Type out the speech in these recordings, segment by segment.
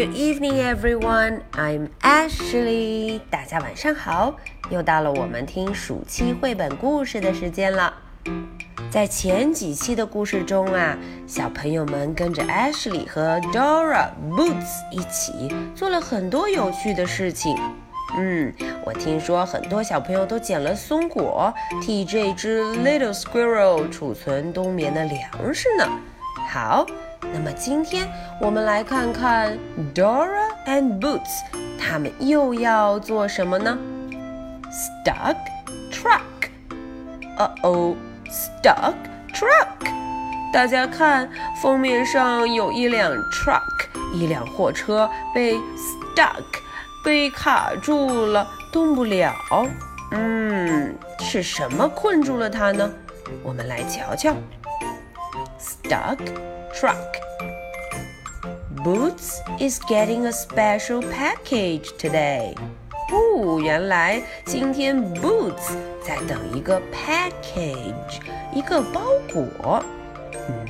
Good evening, everyone. I'm Ashley. 大家晚上好，又到了我们听暑期绘本故事的时间了。在前几期的故事中啊，小朋友们跟着 Ashley 和 Dora Boots 一起做了很多有趣的事情。嗯，我听说很多小朋友都捡了松果，替这只 Little Squirrel 储存冬眠的粮食呢。好。那么今天我们来看看 Dora and Boots，他们又要做什么呢？Stuck truck。Uh oh，stuck truck。大家看封面上有一辆 truck，一辆货车被 stuck，被卡住了，动不了。嗯，是什么困住了它呢？我们来瞧瞧。Stuck truck. Boots is getting a special package today. 哦，原来今天 Boots 在等一个 package，一个包裹。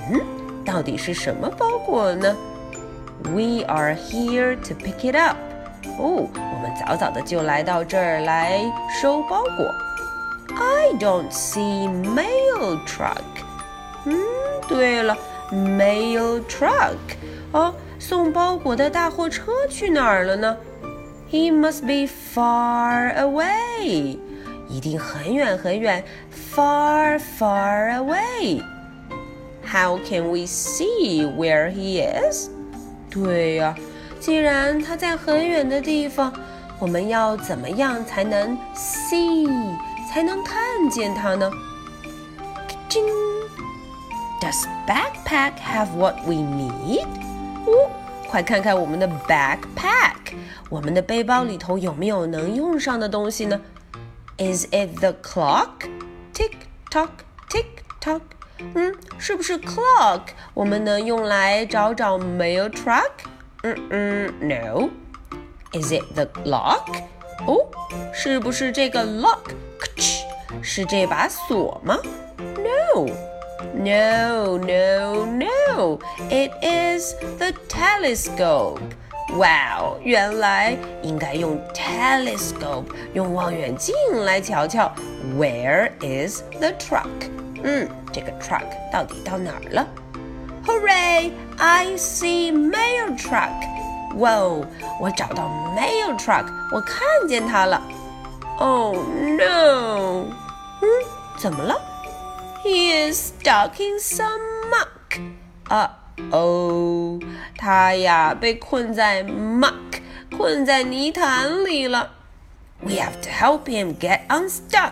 嗯，到底是什么包裹呢？We are here to pick it up. 哦，我们早早的就来到这儿来收包裹。I don't see mail truck. 嗯，对了，mail truck。哦。 送包裹的大货车去哪儿了呢？He must be far away，一定很远很远，far far away。How can we see where he is？对呀，既然他在很远的地方，我们要怎么样才能 see，才能看见他呢？Does backpack have what we need？哦，快看看我们的 backpack，我们的背包里头有没有能用上的东西呢？Is it the clock? Tick tock, tick tock。嗯，是不是 clock？我们能用来找找 mail truck？嗯嗯，No。Is it the lock？哦，是不是这个 lock？是这把锁吗？No。 No, no, no. It is the telescope. Wow，原来应该用 telescope，用望远镜来瞧瞧。Where is the truck？嗯，这个 truck 到底到哪儿了？Hooray! I see mail truck. 哇哦，我找到 mail truck，我看见它了。Oh no！嗯，怎么了 ？He is stuck in some muck. 啊哦，他呀被困在 muck，困在泥潭里了。We have to help him get unstuck.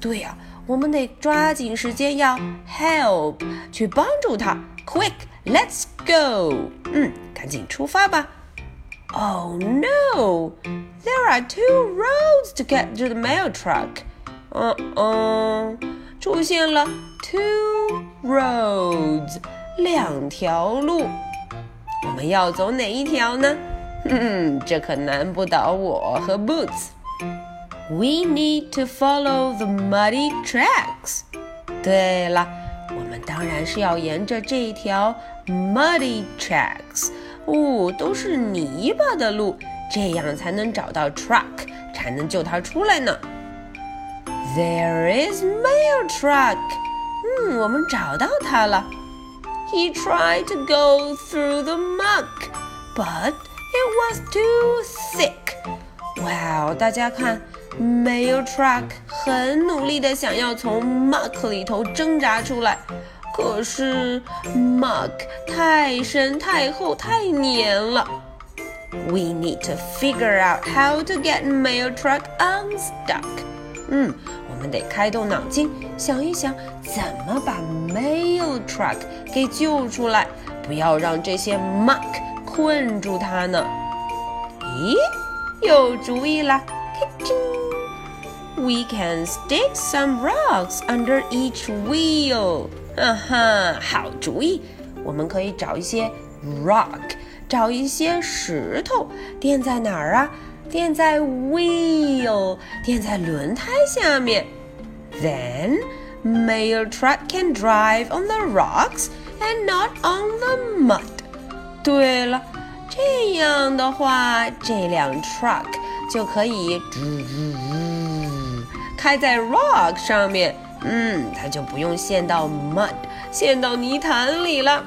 对呀，我们得抓紧时间要 help 去帮助他。Quick, let's go. 嗯，赶紧出发吧。Oh no! There are two roads to get to the mail truck. 嗯嗯。 出现了 two roads，两条路。我们要走哪一条呢？嗯，这可难不倒我和 Boots。We need to follow the muddy tracks。对了，我们当然是要沿着这条 muddy tracks，哦，都是泥巴的路，这样才能找到 truck，才能救它出来呢。There is mail truck. 嗯，我们找到它了。He tried to go through the muck, but it was too thick. 哇哦，大家看，mail truck 很努力的想要从 muck 里头挣扎出来，可是 muck 太深、太厚、太黏了。We need to figure out how to get mail truck unstuck. 嗯。我们得开动脑筋想一想，怎么把 mail truck 给救出来，不要让这些 muck 困住它呢？咦，有主意了！We can stick some rocks under each wheel。哈哈，好主意！我们可以找一些 rock，找一些石头，垫在哪儿啊？垫在 wheel，垫在轮胎下面。Then mail truck can drive on the rocks and not on the mud。对了，这 这样的话，这辆 truck 就可以开在 rock 上面。嗯，它就不用陷到 mud，陷到泥潭里了。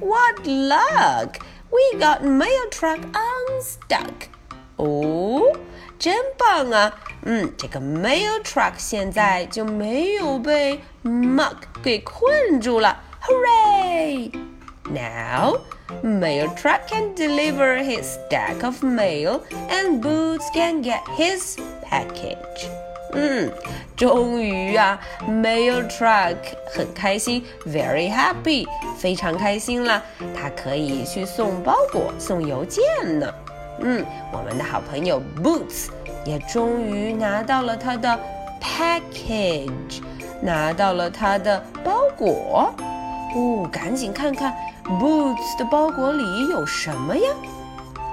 What luck! We got mail truck unstuck. 哦，真棒啊！嗯，这个 mail truck 现在就没有被 mug 给困住了。Hooray! Now, mail truck can deliver his stack of mail, and Boots can get his package. 嗯，终于啊，mail truck 很开心，very happy，非常开心啦。它可以去送包裹、送邮件呢。 嗯，我们的好朋友 Boots 也终于拿到了他的 package，拿到了他的包裹。哦，赶紧看看 Boots 的包裹里有什么呀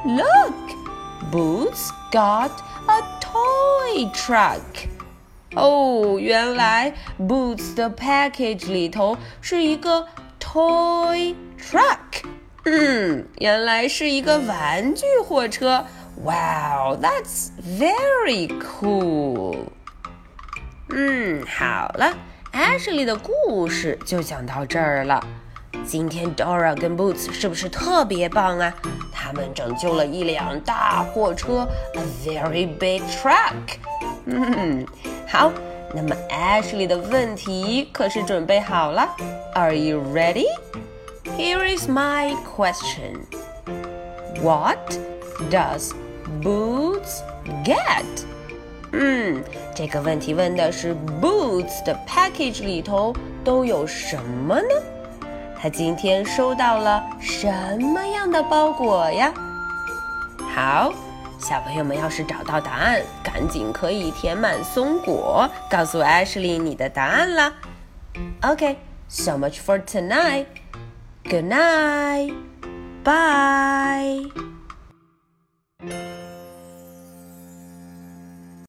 ？Look，Boots got a toy truck。哦，原来 Boots 的 package 里头是一个 toy truck。嗯，原来是一个玩具货车。Wow, that's very cool。嗯，好了，Ashley 的故事就讲到这儿了。今天 Dora 跟 Boots 是不是特别棒啊？他们拯救了一辆大货车，a very big truck。嗯，好，那么 Ashley 的问题可是准备好了？Are you ready? Here is my question. What does Boots get? 嗯，这个问题问的是 Boots 的 package 里头都有什么呢？他今天收到了什么样的包裹呀？好，小朋友们要是找到答案，赶紧可以填满松果，告诉 Ashley 你的答案啦。Okay, so much for tonight. Good night. Bye.